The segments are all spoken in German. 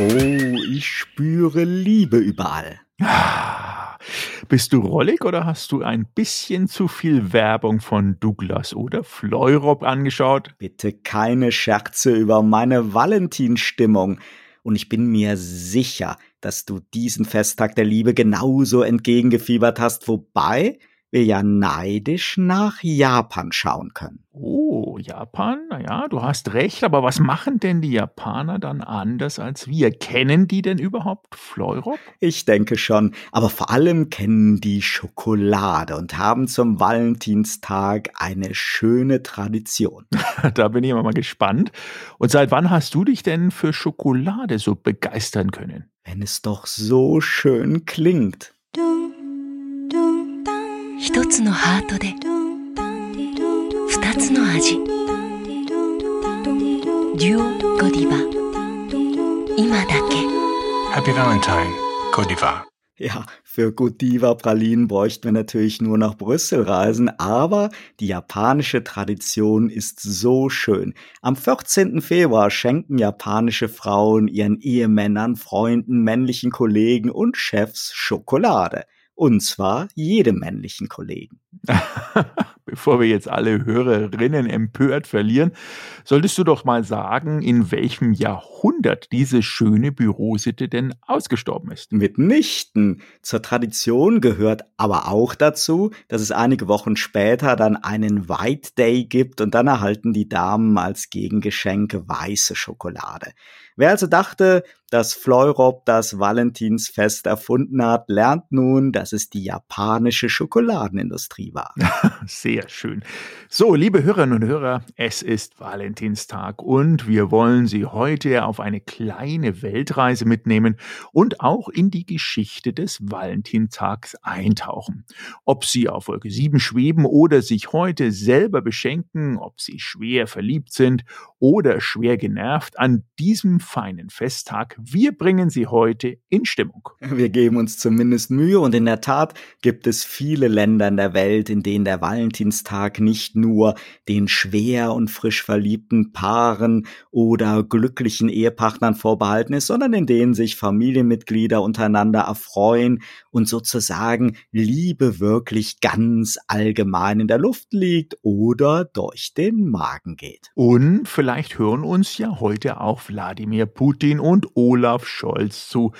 Oh, ich spüre Liebe überall. Ah, bist du rollig oder hast du ein bisschen zu viel Werbung von Douglas oder Fleurop angeschaut? Bitte keine Scherze über meine Valentinstimmung. Und ich bin mir sicher, dass du diesen Festtag der Liebe genauso entgegengefiebert hast, wobei wir ja neidisch nach Japan schauen können. Oh, Japan, naja, du hast recht, aber was machen denn die Japaner dann anders als wir? Kennen die denn überhaupt Fleurop? Ich denke schon, aber vor allem kennen die Schokolade und haben zum Valentinstag eine schöne Tradition. da bin ich immer mal gespannt. Und seit wann hast du dich denn für Schokolade so begeistern können? Wenn es doch so schön klingt. 一つのハートで二つの味デュオゴディバ今だけ Happy Valentine, Godiva. Ja, für Godiva Pralinen bräuchten wir natürlich nur nach Brüssel reisen, aber die japanische Tradition ist so schön. Am 14. Februar schenken japanische Frauen ihren Ehemännern, Freunden, männlichen Kollegen und Chefs Schokolade. Und zwar jedem männlichen Kollegen. Bevor wir jetzt alle Hörerinnen empört verlieren, solltest du doch mal sagen, in welchem Jahrhundert diese schöne Bürositte denn ausgestorben ist. Mitnichten. Zur Tradition gehört aber auch dazu, dass es einige Wochen später dann einen White Day gibt und dann erhalten die Damen als Gegengeschenke weiße Schokolade. Wer also dachte, dass Fleurop das Valentinsfest erfunden hat, lernt nun, dass es die japanische Schokoladenindustrie war. Sehr schön. So, liebe Hörerinnen und Hörer, es ist Valentinstag und wir wollen Sie heute auf eine kleine Weltreise mitnehmen und auch in die Geschichte des Valentinstags eintauchen. Ob Sie auf Wolke 7 schweben oder sich heute selber beschenken, ob Sie schwer verliebt sind oder schwer genervt, an diesem feinen Festtag wir bringen Sie heute in Stimmung. Wir geben uns zumindest Mühe und in der Tat gibt es viele Länder in der Welt, in denen der Valentinstag nicht nur den schwer und frisch verliebten Paaren oder glücklichen Ehepartnern vorbehalten ist, sondern in denen sich Familienmitglieder untereinander erfreuen und sozusagen Liebe wirklich ganz allgemein in der Luft liegt oder durch den Magen geht. Und vielleicht hören uns ja heute auch Wladimir Putin und Olaf Scholz zu.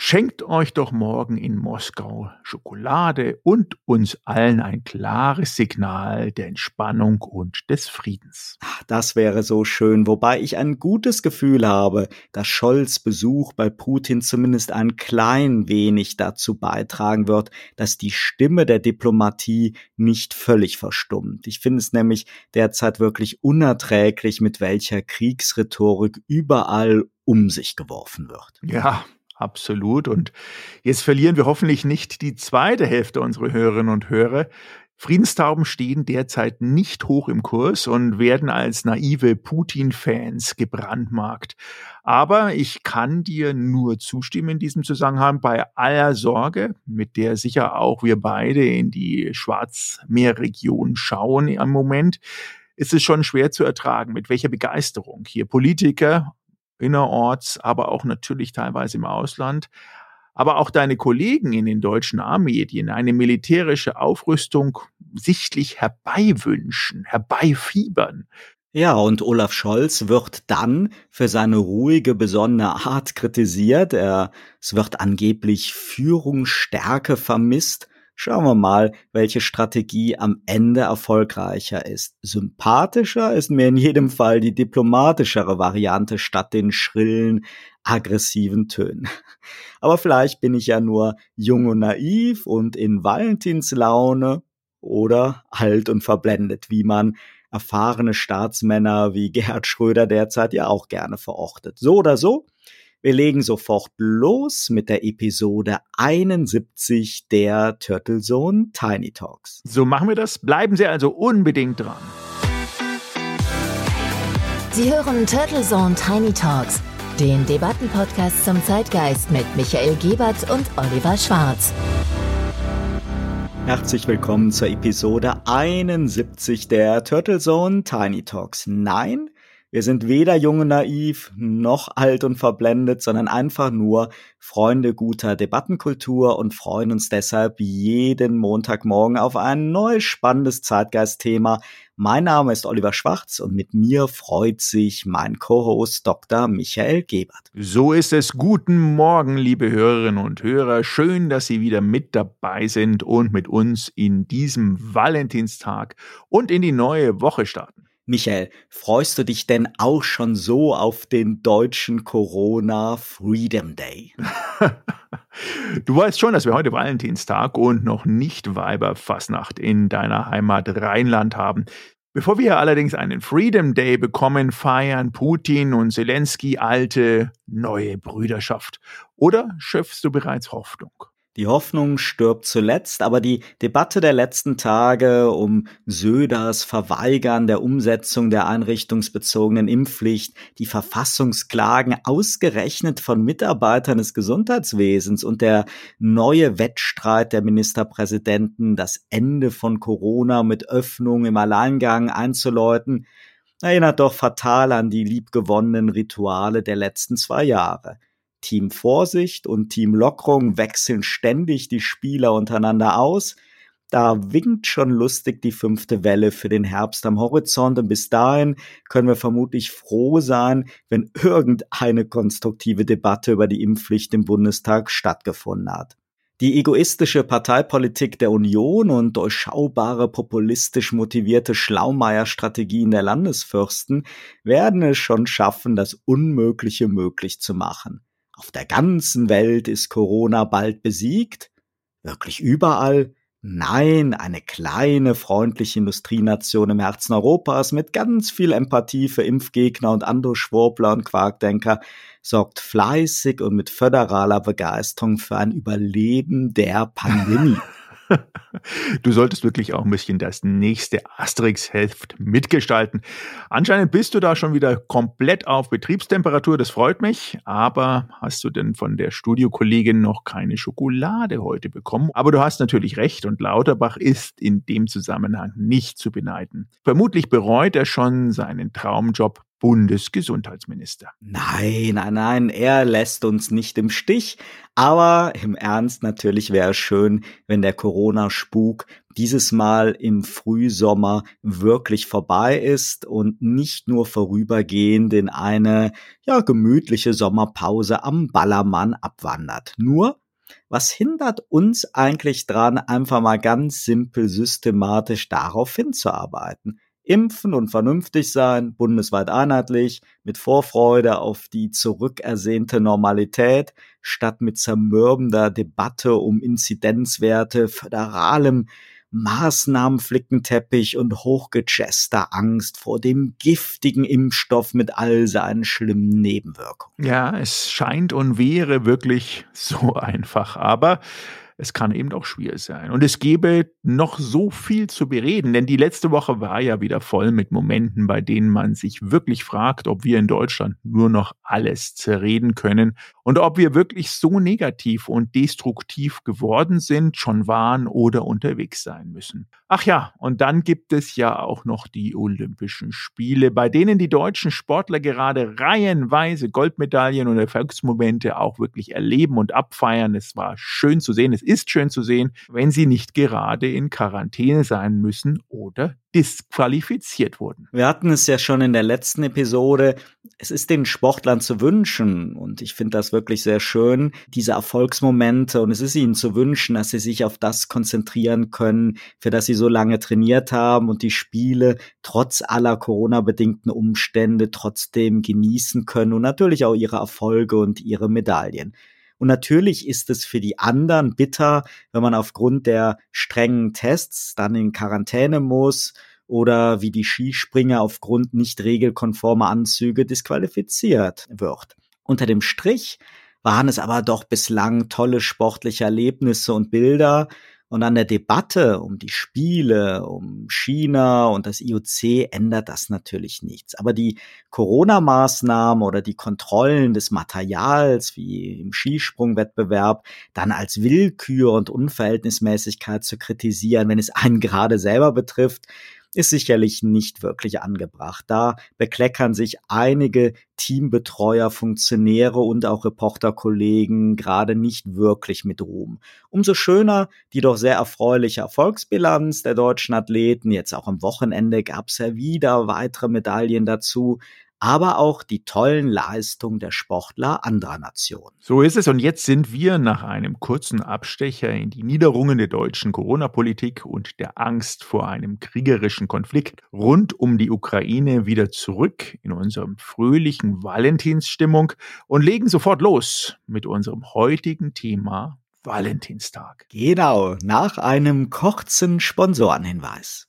Schenkt euch doch morgen in Moskau Schokolade und uns allen ein klares Signal der Entspannung und des Friedens. Das wäre so schön, wobei ich ein gutes Gefühl habe, dass Scholz Besuch bei Putin zumindest ein klein wenig dazu beitragen wird, dass die Stimme der Diplomatie nicht völlig verstummt. Ich finde es nämlich derzeit wirklich unerträglich, mit welcher Kriegsrhetorik überall um sich geworfen wird. Ja, absolut. Und jetzt verlieren wir hoffentlich nicht die zweite Hälfte unserer Hörerinnen und Hörer. Friedenstauben stehen derzeit nicht hoch im Kurs und werden als naive Putin-Fans gebrandmarkt. Aber ich kann dir nur zustimmen in diesem Zusammenhang bei aller Sorge, mit der sicher auch wir beide in die Schwarzmeerregion schauen im Moment, ist es schon schwer zu ertragen, mit welcher Begeisterung hier Politiker innerorts, aber auch natürlich teilweise im Ausland. Aber auch deine Kollegen in den deutschen A-Medien eine militärische Aufrüstung sichtlich herbeiwünschen, herbeifiebern. Ja, und Olaf Scholz wird dann für seine ruhige, besonnene Art kritisiert. Er, es wird angeblich Führungsstärke vermisst. Schauen wir mal, welche Strategie am Ende erfolgreicher ist. Sympathischer ist mir in jedem Fall die diplomatischere Variante statt den schrillen, aggressiven Tönen. Aber vielleicht bin ich ja nur jung und naiv und in Valentinslaune oder alt und verblendet, wie man erfahrene Staatsmänner wie Gerhard Schröder derzeit ja auch gerne verortet. So oder so, wir legen sofort los mit der Episode 71 der Turtle Zone Tiny Talks. So machen wir das. Bleiben Sie also unbedingt dran. Sie hören Turtle Zone Tiny Talks, den Debattenpodcast zum Zeitgeist mit Michael Gebert und Oliver Schwarz. Herzlich willkommen zur Episode 71 der Turtle Zone Tiny Talks. Nein, Wir sind weder jung und naiv noch alt und verblendet, sondern einfach nur Freunde guter Debattenkultur und freuen uns deshalb jeden Montagmorgen auf ein neues spannendes Zeitgeistthema. Mein Name ist Oliver Schwarz und mit mir freut sich mein Co-Host Dr. Michael Gebert. So ist es. Guten Morgen, liebe Hörerinnen und Hörer. Schön, dass Sie wieder mit dabei sind und mit uns in diesem Valentinstag und in die neue Woche starten. Michael, freust du dich denn auch schon so auf den deutschen Corona Freedom Day? du weißt schon, dass wir heute Valentinstag und noch nicht Weiberfassnacht in deiner Heimat Rheinland haben. Bevor wir allerdings einen Freedom Day bekommen, feiern Putin und Zelensky alte, neue Brüderschaft. Oder schöpfst du bereits Hoffnung? Die Hoffnung stirbt zuletzt, aber die Debatte der letzten Tage um Söders Verweigern der Umsetzung der einrichtungsbezogenen Impfpflicht, die Verfassungsklagen ausgerechnet von Mitarbeitern des Gesundheitswesens und der neue Wettstreit der Ministerpräsidenten, das Ende von Corona mit Öffnung im Alleingang einzuläuten, erinnert doch fatal an die liebgewonnenen Rituale der letzten zwei Jahre. Team Vorsicht und Team Lockerung wechseln ständig die Spieler untereinander aus. Da winkt schon lustig die fünfte Welle für den Herbst am Horizont und bis dahin können wir vermutlich froh sein, wenn irgendeine konstruktive Debatte über die Impfpflicht im Bundestag stattgefunden hat. Die egoistische Parteipolitik der Union und durchschaubare populistisch motivierte Schlaumeier-Strategien der Landesfürsten werden es schon schaffen, das Unmögliche möglich zu machen. Auf der ganzen Welt ist Corona bald besiegt? Wirklich überall? Nein, eine kleine, freundliche Industrienation im Herzen Europas mit ganz viel Empathie für Impfgegner und andere Schwurbler und Quarkdenker sorgt fleißig und mit föderaler Begeisterung für ein Überleben der Pandemie. Du solltest wirklich auch ein bisschen das nächste Asterix-Heft mitgestalten. Anscheinend bist du da schon wieder komplett auf Betriebstemperatur, das freut mich. Aber hast du denn von der Studiokollegin noch keine Schokolade heute bekommen? Aber du hast natürlich recht und Lauterbach ist in dem Zusammenhang nicht zu beneiden. Vermutlich bereut er schon seinen Traumjob Bundesgesundheitsminister. Nein, nein, nein, er lässt uns nicht im Stich. Aber im Ernst, natürlich wäre es schön, wenn der Corona-Spuk dieses Mal im Frühsommer wirklich vorbei ist und nicht nur vorübergehend in eine, ja, gemütliche Sommerpause am Ballermann abwandert. Nur, was hindert uns eigentlich dran, einfach mal ganz simpel systematisch darauf hinzuarbeiten? Impfen und vernünftig sein, bundesweit einheitlich, mit Vorfreude auf die zurückersehnte Normalität, statt mit zermürbender Debatte um Inzidenzwerte, föderalem Maßnahmenflickenteppich und hochgechester Angst vor dem giftigen Impfstoff mit all seinen schlimmen Nebenwirkungen. Ja, es scheint und wäre wirklich so einfach, aber es kann eben auch schwierig sein. Und es gäbe noch so viel zu bereden, denn die letzte Woche war ja wieder voll mit Momenten, bei denen man sich wirklich fragt, ob wir in Deutschland nur noch alles zerreden können und ob wir wirklich so negativ und destruktiv geworden sind, schon waren oder unterwegs sein müssen. Ach ja, und dann gibt es ja auch noch die Olympischen Spiele, bei denen die deutschen Sportler gerade reihenweise Goldmedaillen und Erfolgsmomente auch wirklich erleben und abfeiern. Es war schön zu sehen. Es ist schön zu sehen, wenn sie nicht gerade in Quarantäne sein müssen oder disqualifiziert wurden. Wir hatten es ja schon in der letzten Episode. Es ist den Sportlern zu wünschen und ich finde das wirklich sehr schön, diese Erfolgsmomente und es ist ihnen zu wünschen, dass sie sich auf das konzentrieren können, für das sie so lange trainiert haben und die Spiele trotz aller Corona-bedingten Umstände trotzdem genießen können und natürlich auch ihre Erfolge und ihre Medaillen. Und natürlich ist es für die anderen bitter, wenn man aufgrund der strengen Tests dann in Quarantäne muss oder wie die Skispringer aufgrund nicht regelkonformer Anzüge disqualifiziert wird. Unter dem Strich waren es aber doch bislang tolle sportliche Erlebnisse und Bilder, und an der Debatte um die Spiele, um China und das IOC ändert das natürlich nichts. Aber die Corona-Maßnahmen oder die Kontrollen des Materials, wie im Skisprungwettbewerb, dann als Willkür und Unverhältnismäßigkeit zu kritisieren, wenn es einen gerade selber betrifft, ist sicherlich nicht wirklich angebracht. Da bekleckern sich einige Teambetreuer, Funktionäre und auch Reporterkollegen gerade nicht wirklich mit Ruhm. Umso schöner die doch sehr erfreuliche Erfolgsbilanz der deutschen Athleten. Jetzt auch am Wochenende gab es ja wieder weitere Medaillen dazu aber auch die tollen Leistungen der Sportler anderer Nationen. So ist es. Und jetzt sind wir nach einem kurzen Abstecher in die Niederungen der deutschen Corona-Politik und der Angst vor einem kriegerischen Konflikt rund um die Ukraine wieder zurück in unserem fröhlichen Valentinsstimmung und legen sofort los mit unserem heutigen Thema Valentinstag. Genau, nach einem kurzen Sponsorenhinweis.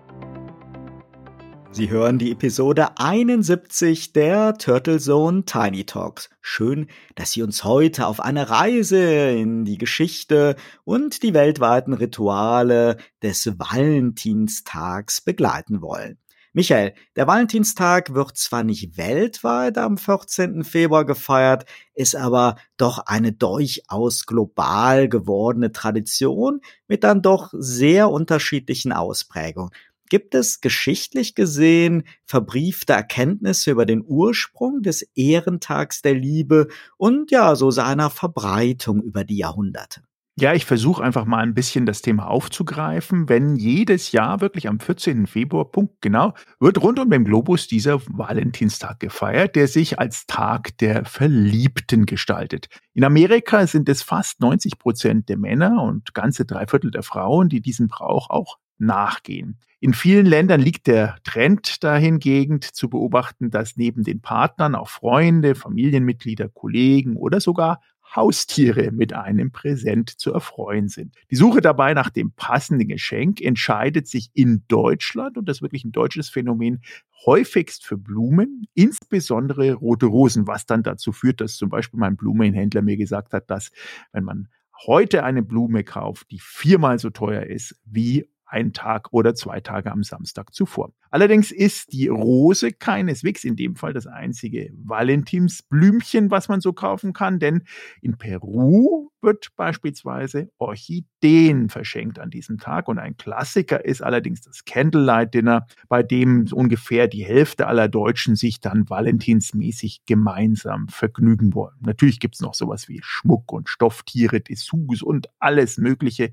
Sie hören die Episode 71 der Turtle Zone Tiny Talks. Schön, dass Sie uns heute auf eine Reise in die Geschichte und die weltweiten Rituale des Valentinstags begleiten wollen. Michael, der Valentinstag wird zwar nicht weltweit am 14. Februar gefeiert, ist aber doch eine durchaus global gewordene Tradition mit dann doch sehr unterschiedlichen Ausprägungen. Gibt es geschichtlich gesehen verbriefte Erkenntnisse über den Ursprung des Ehrentags der Liebe und ja, so seiner Verbreitung über die Jahrhunderte? Ja, ich versuche einfach mal ein bisschen das Thema aufzugreifen. Wenn jedes Jahr wirklich am 14. Februar, Punkt genau, wird rund um den Globus dieser Valentinstag gefeiert, der sich als Tag der Verliebten gestaltet. In Amerika sind es fast 90 Prozent der Männer und ganze drei Viertel der Frauen, die diesen Brauch auch nachgehen. In vielen Ländern liegt der Trend dahingegen zu beobachten, dass neben den Partnern auch Freunde, Familienmitglieder, Kollegen oder sogar Haustiere mit einem Präsent zu erfreuen sind. Die Suche dabei nach dem passenden Geschenk entscheidet sich in Deutschland, und das ist wirklich ein deutsches Phänomen, häufigst für Blumen, insbesondere rote Rosen, was dann dazu führt, dass zum Beispiel mein Blumenhändler mir gesagt hat, dass wenn man heute eine Blume kauft, die viermal so teuer ist wie ein Tag oder zwei Tage am Samstag zuvor. Allerdings ist die Rose keineswegs in dem Fall das einzige Valentinsblümchen, was man so kaufen kann, denn in Peru wird beispielsweise Orchideen verschenkt an diesem Tag und ein Klassiker ist allerdings das Candlelight Dinner, bei dem ungefähr die Hälfte aller Deutschen sich dann valentinsmäßig gemeinsam vergnügen wollen. Natürlich gibt es noch sowas wie Schmuck und Stofftiere, Dessous und alles Mögliche.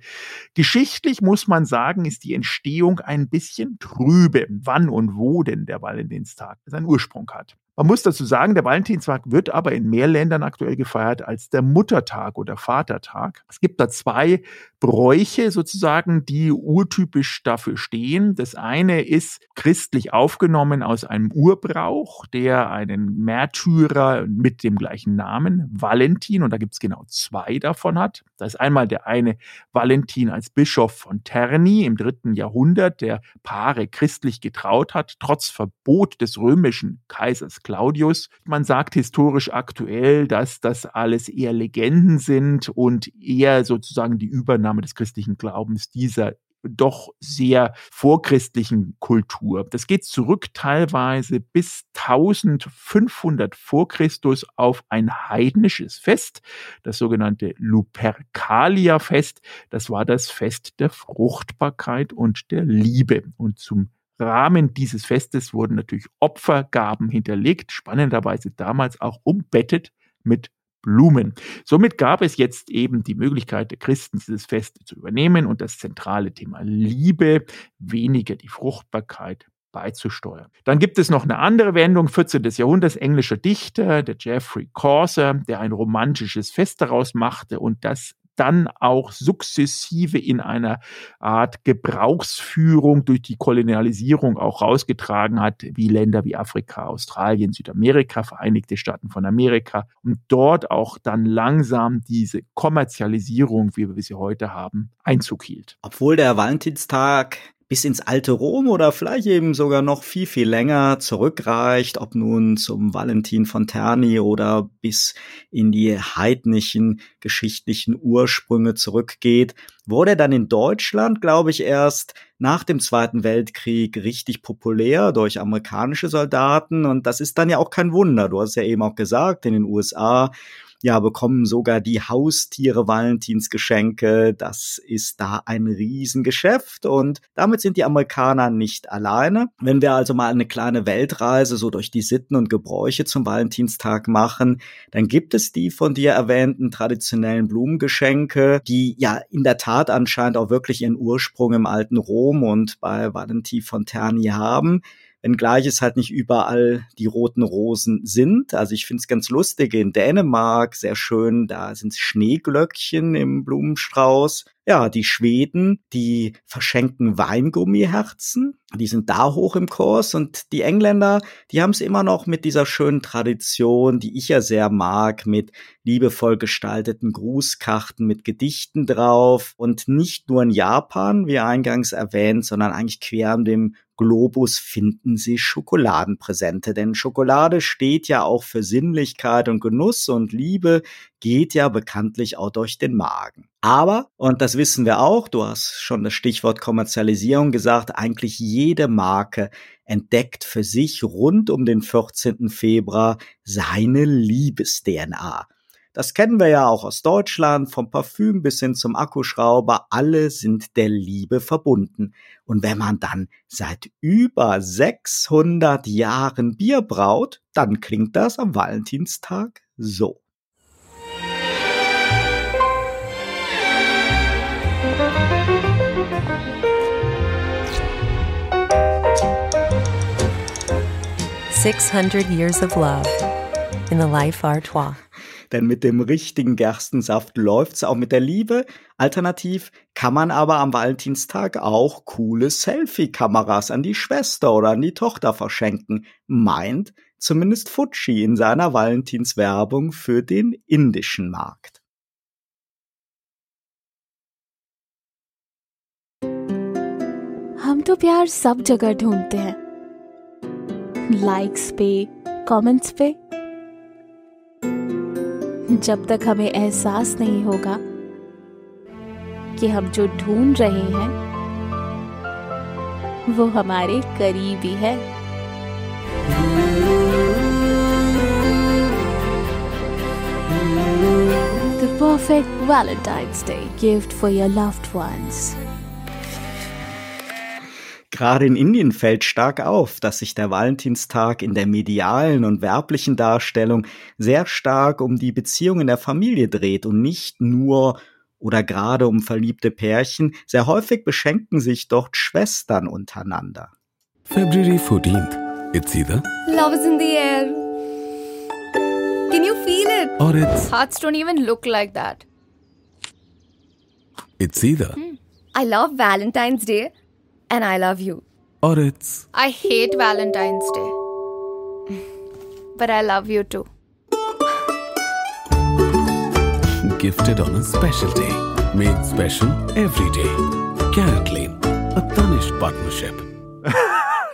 Geschichtlich muss man sagen, ist die Entstehung ein bisschen trübe wann und wo denn der Valentinstag seinen Ursprung hat. Man muss dazu sagen, der Valentinstag wird aber in mehr Ländern aktuell gefeiert als der Muttertag oder Vatertag. Es gibt da zwei Bräuche sozusagen, die urtypisch dafür stehen. Das eine ist christlich aufgenommen aus einem Urbrauch, der einen Märtyrer mit dem gleichen Namen, Valentin, und da gibt es genau zwei davon hat. Da ist einmal der eine Valentin als Bischof von Terni im dritten Jahrhundert, der Paare christlich getraut hat, trotz Verbot des römischen Kaisers Claudius. Man sagt historisch aktuell, dass das alles eher Legenden sind und eher sozusagen die Übernahme des christlichen Glaubens dieser doch sehr vorchristlichen Kultur. Das geht zurück teilweise bis 1500 vor Christus auf ein heidnisches Fest, das sogenannte Lupercalia-Fest. Das war das Fest der Fruchtbarkeit und der Liebe. Und zum Rahmen dieses Festes wurden natürlich Opfergaben hinterlegt, spannenderweise damals auch umbettet mit Blumen. Somit gab es jetzt eben die Möglichkeit der Christen, dieses Fest zu übernehmen und das zentrale Thema Liebe, weniger die Fruchtbarkeit beizusteuern. Dann gibt es noch eine andere Wendung, 14. Jahrhunderts, englischer Dichter, der Geoffrey Chaucer, der ein romantisches Fest daraus machte und das dann auch sukzessive in einer Art Gebrauchsführung durch die Kolonialisierung auch rausgetragen hat, wie Länder wie Afrika, Australien, Südamerika, Vereinigte Staaten von Amerika und dort auch dann langsam diese Kommerzialisierung, wie wir sie heute haben, Einzug hielt. Obwohl der Valentinstag bis ins alte Rom oder vielleicht eben sogar noch viel, viel länger zurückreicht, ob nun zum Valentin von Terni oder bis in die heidnischen geschichtlichen Ursprünge zurückgeht, wurde dann in Deutschland, glaube ich, erst nach dem Zweiten Weltkrieg richtig populär durch amerikanische Soldaten. Und das ist dann ja auch kein Wunder. Du hast ja eben auch gesagt, in den USA ja, bekommen sogar die Haustiere Valentinsgeschenke. Das ist da ein Riesengeschäft und damit sind die Amerikaner nicht alleine. Wenn wir also mal eine kleine Weltreise so durch die Sitten und Gebräuche zum Valentinstag machen, dann gibt es die von dir erwähnten traditionellen Blumengeschenke, die ja in der Tat anscheinend auch wirklich ihren Ursprung im alten Rom und bei Valentin von Terni haben wenngleich es halt nicht überall die roten Rosen sind. Also ich finde es ganz lustig in Dänemark, sehr schön, da sind Schneeglöckchen im Blumenstrauß. Ja, die Schweden, die verschenken Weingummiherzen, die sind da hoch im Kurs und die Engländer, die haben es immer noch mit dieser schönen Tradition, die ich ja sehr mag, mit liebevoll gestalteten Grußkarten mit Gedichten drauf und nicht nur in Japan, wie eingangs erwähnt, sondern eigentlich quer an dem Globus finden Sie Schokoladenpräsente, denn Schokolade steht ja auch für Sinnlichkeit und Genuss und Liebe geht ja bekanntlich auch durch den Magen. Aber, und das wissen wir auch, du hast schon das Stichwort Kommerzialisierung gesagt, eigentlich jede Marke entdeckt für sich rund um den 14. Februar seine Liebes-DNA. Das kennen wir ja auch aus Deutschland, vom Parfüm bis hin zum Akkuschrauber, alle sind der Liebe verbunden. Und wenn man dann seit über 600 Jahren Bier braut, dann klingt das am Valentinstag so. Six hundred years of love in the Life Artois. Denn mit dem richtigen Gerstensaft läuft's auch mit der Liebe. Alternativ kann man aber am Valentinstag auch coole Selfie-Kameras an die Schwester oder an die Tochter verschenken. Meint zumindest Fuji in seiner Valentinswerbung für den indischen Markt. हम तो प्यार सब जगह ढूंढते हैं लाइक्स पे कमेंट्स पे जब तक हमें एहसास नहीं होगा कि हम जो ढूंढ रहे हैं वो हमारे करीब ही है The perfect Valentine's Day gift for your loved ones. Gerade in Indien fällt stark auf, dass sich der Valentinstag in der medialen und werblichen Darstellung sehr stark um die Beziehung in der Familie dreht und nicht nur oder gerade um verliebte Pärchen. Sehr häufig beschenken sich dort Schwestern untereinander. February 14th. It's either Love is in the air. Can you feel it? or it's Hearts don't even look like that. it's either I love Valentine's Day and I love you. or it's I hate Valentine's Day. But I love you too. gifted on a special day. Made special every day. Carrot Lane, a Danish partnership.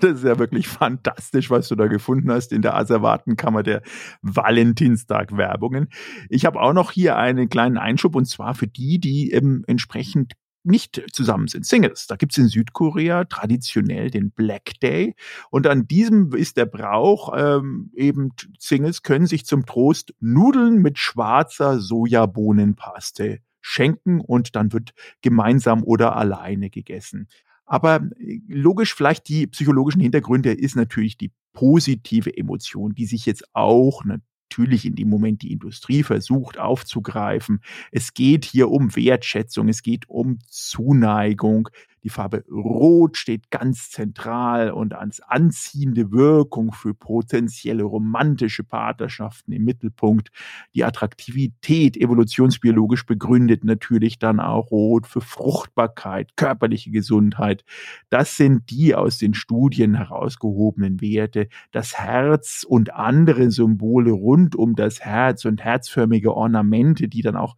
Das ist ja wirklich fantastisch, was du da gefunden hast in der Asservatenkammer der Valentinstag-Werbungen. Ich habe auch noch hier einen kleinen Einschub und zwar für die, die ähm, entsprechend nicht zusammen sind, Singles. Da gibt's in Südkorea traditionell den Black Day und an diesem ist der Brauch, ähm, eben Singles können sich zum Trost Nudeln mit schwarzer Sojabohnenpaste schenken und dann wird gemeinsam oder alleine gegessen. Aber äh, logisch, vielleicht die psychologischen Hintergründe ist natürlich die positive Emotion, die sich jetzt auch natürlich in dem Moment die Industrie versucht aufzugreifen. Es geht hier um Wertschätzung, es geht um Zuneigung. Die Farbe Rot steht ganz zentral und als anziehende Wirkung für potenzielle romantische Partnerschaften im Mittelpunkt. Die Attraktivität evolutionsbiologisch begründet natürlich dann auch Rot für Fruchtbarkeit, körperliche Gesundheit. Das sind die aus den Studien herausgehobenen Werte. Das Herz und andere Symbole rund um das Herz und herzförmige Ornamente, die dann auch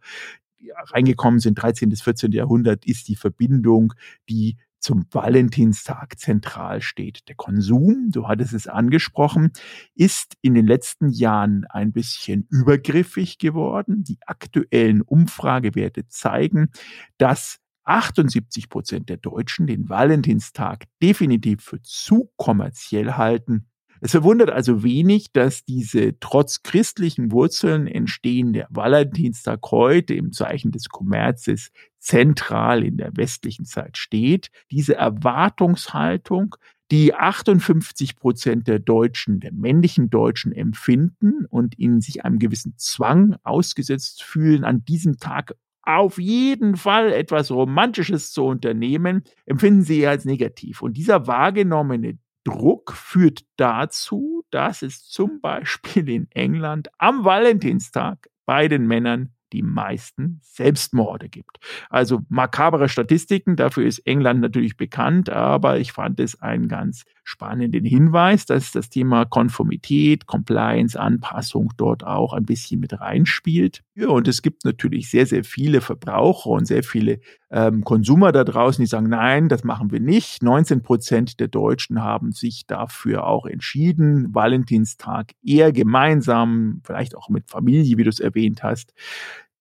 reingekommen sind, 13. bis 14. Jahrhundert, ist die Verbindung, die zum Valentinstag zentral steht. Der Konsum, du hattest es angesprochen, ist in den letzten Jahren ein bisschen übergriffig geworden. Die aktuellen Umfragewerte zeigen, dass 78 Prozent der Deutschen den Valentinstag definitiv für zu kommerziell halten. Es verwundert also wenig, dass diese trotz christlichen Wurzeln entstehende Valentinstag heute im Zeichen des Kommerzes zentral in der westlichen Zeit steht. Diese Erwartungshaltung, die 58 Prozent der Deutschen, der männlichen Deutschen empfinden und ihnen sich einem gewissen Zwang ausgesetzt fühlen, an diesem Tag auf jeden Fall etwas Romantisches zu unternehmen, empfinden sie als negativ. Und dieser wahrgenommene Druck führt dazu, dass es zum Beispiel in England am Valentinstag bei den Männern die meisten Selbstmorde gibt. Also makabere Statistiken, dafür ist England natürlich bekannt, aber ich fand es einen ganz spannenden Hinweis, dass das Thema Konformität, Compliance, Anpassung dort auch ein bisschen mit reinspielt. Ja, und es gibt natürlich sehr, sehr viele Verbraucher und sehr viele ähm, Konsumer da draußen, die sagen, nein, das machen wir nicht. 19 Prozent der Deutschen haben sich dafür auch entschieden, Valentinstag eher gemeinsam, vielleicht auch mit Familie, wie du es erwähnt hast,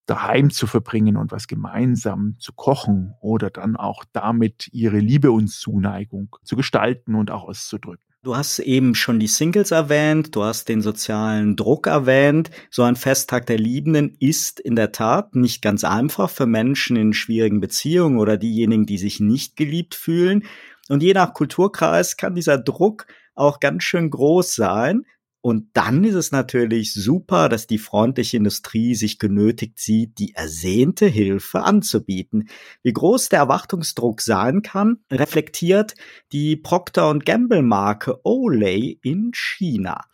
daheim zu verbringen und was gemeinsam zu kochen oder dann auch damit ihre Liebe und Zuneigung zu gestalten und auch auszudrücken. Du hast eben schon die Singles erwähnt, du hast den sozialen Druck erwähnt. So ein Festtag der Liebenden ist in der Tat nicht ganz einfach für Menschen in schwierigen Beziehungen oder diejenigen, die sich nicht geliebt fühlen. Und je nach Kulturkreis kann dieser Druck auch ganz schön groß sein. Und dann ist es natürlich super, dass die freundliche Industrie sich genötigt sieht, die ersehnte Hilfe anzubieten. Wie groß der Erwartungsdruck sein kann, reflektiert die Procter Gamble Marke Olay in China.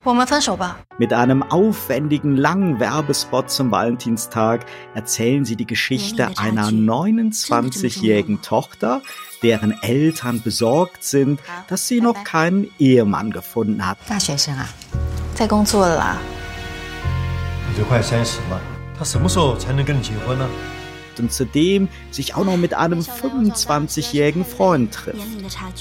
Mit einem aufwendigen langen Werbespot zum Valentinstag erzählen sie die Geschichte einer 29-jährigen Tochter, deren Eltern besorgt sind, dass sie noch keinen Ehemann gefunden hat. 在工作了啦。你都快三十了，他什么时候才能跟你结婚呢？ und zudem sich auch noch mit einem 25-jährigen Freund trifft.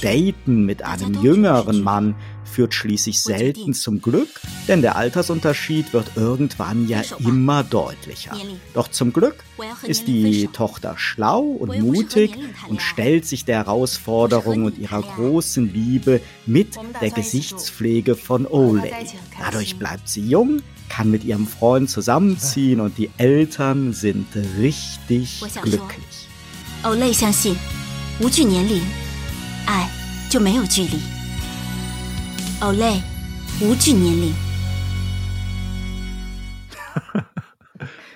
Daten mit einem jüngeren Mann führt schließlich selten zum Glück, denn der Altersunterschied wird irgendwann ja immer deutlicher. Doch zum Glück ist die Tochter schlau und mutig und stellt sich der Herausforderung und ihrer großen Liebe mit der Gesichtspflege von Olay. Dadurch bleibt sie jung, kann mit ihrem Freund zusammenziehen und die Eltern sind richtig glücklich. Olay 相信，无惧年龄，爱就没有距离。 Olay，无惧年龄。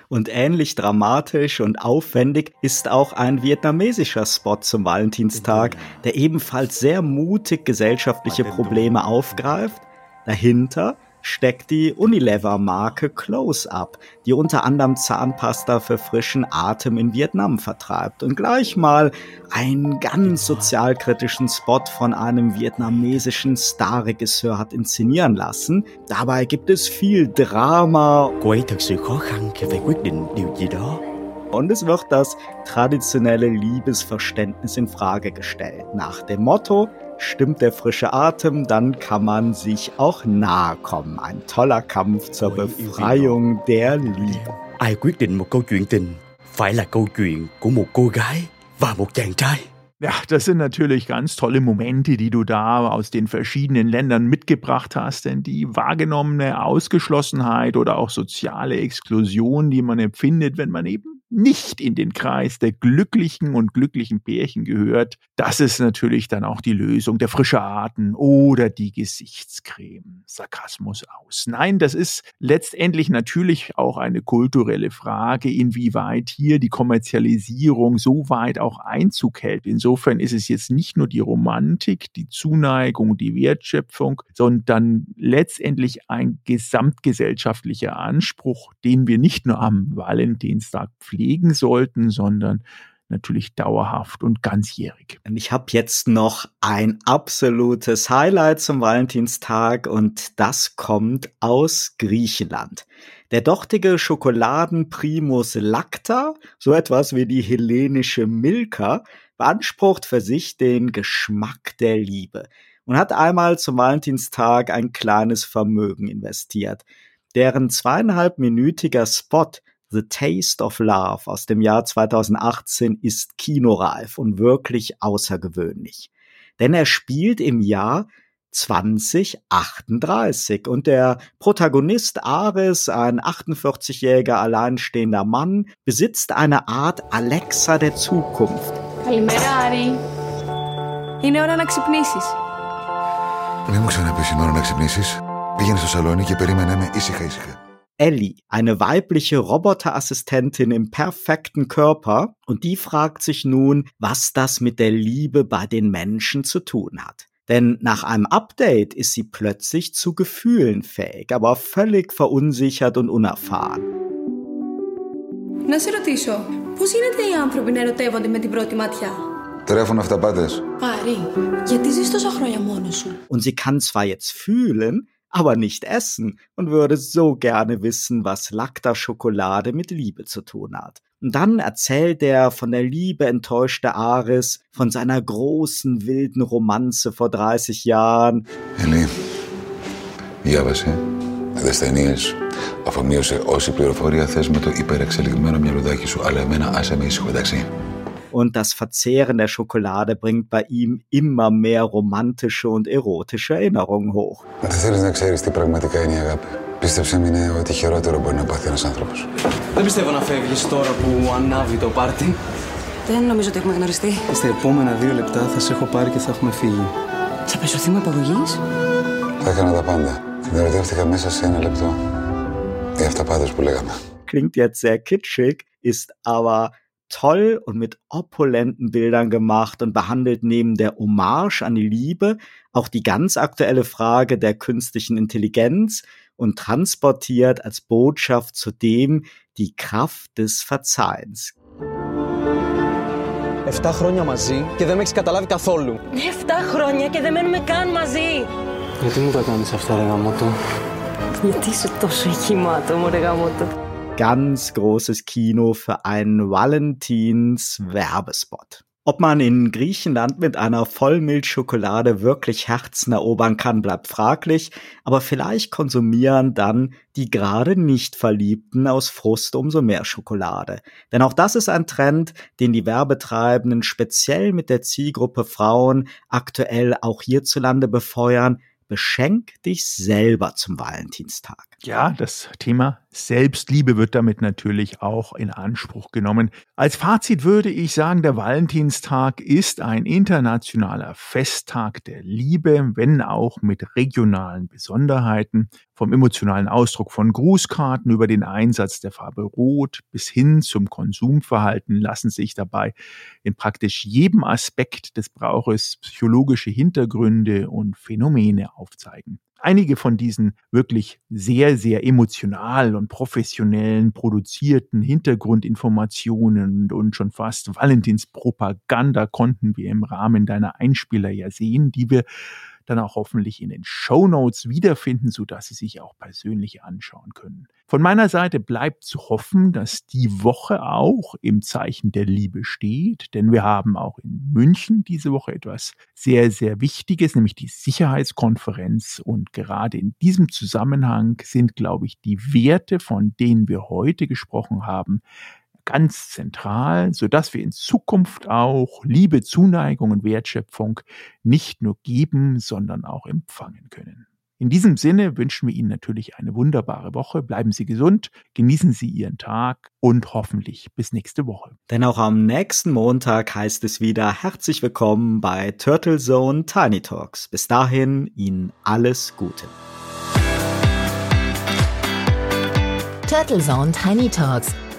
Und ähnlich dramatisch und aufwendig ist auch ein vietnamesischer Spot zum Valentinstag, der ebenfalls sehr mutig gesellschaftliche Probleme aufgreift. Dahinter steckt die Unilever-Marke Close-Up, die unter anderem Zahnpasta für frischen Atem in Vietnam vertreibt und gleich mal einen ganz sozialkritischen Spot von einem vietnamesischen Starregisseur hat inszenieren lassen. Dabei gibt es viel Drama. Und es wird das traditionelle Liebesverständnis in Frage gestellt. Nach dem Motto, stimmt der frische Atem, dann kann man sich auch nahe kommen. Ein toller Kampf zur Befreiung der Liebe. Ai quyết định một câu chuyện tình phải là câu chuyện của một cô gái và một chàng trai. Ja, das sind natürlich ganz tolle Momente, die du da aus den verschiedenen Ländern mitgebracht hast, denn die wahrgenommene Ausgeschlossenheit oder auch soziale Exklusion, die man empfindet, wenn man eben nicht in den Kreis der glücklichen und glücklichen Pärchen gehört, das ist natürlich dann auch die Lösung, der frische Atem oder die Gesichtscreme. Sarkasmus aus. Nein, das ist letztendlich natürlich auch eine kulturelle Frage, inwieweit hier die Kommerzialisierung so weit auch Einzug hält. Insofern ist es jetzt nicht nur die Romantik, die Zuneigung, die Wertschöpfung, sondern letztendlich ein gesamtgesellschaftlicher Anspruch, den wir nicht nur am Valentinstag pflegen sollten, sondern natürlich dauerhaft und ganzjährig. Ich habe jetzt noch ein absolutes Highlight zum Valentinstag und das kommt aus Griechenland. Der dortige Schokoladenprimus Lacta, so etwas wie die hellenische Milka, beansprucht für sich den Geschmack der Liebe und hat einmal zum Valentinstag ein kleines Vermögen investiert. Deren zweieinhalbminütiger Spot The Taste of Love aus dem Jahr 2018 ist kinoreif und wirklich außergewöhnlich. Denn er spielt im Jahr 2038 und der Protagonist Ares, ein 48-jähriger alleinstehender Mann, besitzt eine Art Alexa der Zukunft. Καλημέρα, Άρη. Είναι ώρα να ξυπνήσεις. Μην μου ξαναπείς είναι ώρα να ξυπνήσεις. Πήγαινε στο σαλόνι και περίμενε με ήσυχα ήσυχα. Ellie, eine weibliche Roboterassistentin im perfekten Körper, und die fragt sich nun, was das mit der Liebe bei den Menschen zu tun hat. Denn nach einem Update ist sie plötzlich zu Gefühlen fähig, aber völlig verunsichert und unerfahren. Να σε ρωτήσω, πώς γίνεται οι άνθρωποι να ερωτεύονται με την πρώτη ματιά. Τρέφουν αυταπάτες. Άρη, γιατί ζεις τόσα χρόνια μόνος σου. Und sie kann zwar jetzt fühlen, aber nicht essen und würde so gerne wissen, was Lacta-Schokolade mit Liebe zu tun hat. Und dann erzählt er von der Liebe enttäuschte Ares, von seiner großen wilden Romanze vor 30 Jahren. Ελί, διάβασε δες ταινίες, αφομοίωσε όση πληροφορία θες με το υπερεξελιγμένο μυαλουδάκι σου, αλλά εμένα άσε με ήσυχο, εντάξει. Und das Verzehren der Schokolade bringt bei ihm immer mehr romantische und erotische Erinnerungen hoch. Δεν θέλεις να ξέρεις τι πραγματικά είναι η αγάπη. Πίστεψε με είναι ό,τι χειρότερο μπορεί να πάθει ένας άνθρωπος. Δεν πιστεύω να φεύγεις τώρα που ανάβει το πάρτι. Δεν νομίζω ότι έχουμε γνωριστεί. Στα επόμενα δύο λεπτά θα σε έχω πάρει και θα έχουμε φύγει. Θα πέσω θύμα υπαγωγής. Θα έκανα τα πάντα. Την ερωτεύτηκα μέσα σε ένα λεπτό. Οι αυταπάτες που λέγαμε. Klingt jetzt sehr kitschig, ist aber toll und mit opulenten Bildern gemacht und behandelt neben der Hommage an die Liebe auch die ganz aktuelle Frage der künstlichen Intelligenz und transportiert als Botschaft zudem die Kraft des Verzeihens. 7 χρόνια μαζί και δεν με έχει καταλάβει καθόλου. 7 χρόνια και δεν μένουμε καν μαζί. Γιατί μου τα κάνεις αυτά, ρε γαμότο. Γιατί είσαι τόσο χυμάτο, ρε γαμότο. Ganz großes Kino für einen Valentins Werbespot. Ob man in Griechenland mit einer Vollmilchschokolade wirklich Herzen erobern kann, bleibt fraglich, aber vielleicht konsumieren dann die gerade nicht Verliebten aus Frust umso mehr Schokolade. Denn auch das ist ein Trend, den die Werbetreibenden speziell mit der Zielgruppe Frauen aktuell auch hierzulande befeuern, beschenk dich selber zum Valentinstag. Ja, das Thema Selbstliebe wird damit natürlich auch in Anspruch genommen. Als Fazit würde ich sagen, der Valentinstag ist ein internationaler Festtag der Liebe, wenn auch mit regionalen Besonderheiten. Vom emotionalen Ausdruck von Grußkarten über den Einsatz der Farbe Rot bis hin zum Konsumverhalten lassen sich dabei in praktisch jedem Aspekt des Brauches psychologische Hintergründe und Phänomene aufzeigen. Einige von diesen wirklich sehr, sehr emotional und professionellen produzierten Hintergrundinformationen und schon fast Valentinspropaganda konnten wir im Rahmen deiner Einspieler ja sehen, die wir dann auch hoffentlich in den Show Notes wiederfinden, so dass Sie sich auch persönlich anschauen können. Von meiner Seite bleibt zu hoffen, dass die Woche auch im Zeichen der Liebe steht, denn wir haben auch in München diese Woche etwas sehr, sehr Wichtiges, nämlich die Sicherheitskonferenz. Und gerade in diesem Zusammenhang sind, glaube ich, die Werte, von denen wir heute gesprochen haben, ganz zentral, so dass wir in Zukunft auch Liebe, Zuneigung und Wertschöpfung nicht nur geben, sondern auch empfangen können. In diesem Sinne wünschen wir Ihnen natürlich eine wunderbare Woche. Bleiben Sie gesund, genießen Sie Ihren Tag und hoffentlich bis nächste Woche. Denn auch am nächsten Montag heißt es wieder herzlich willkommen bei Turtle Zone Tiny Talks. Bis dahin Ihnen alles Gute. Turtle Zone Tiny Talks,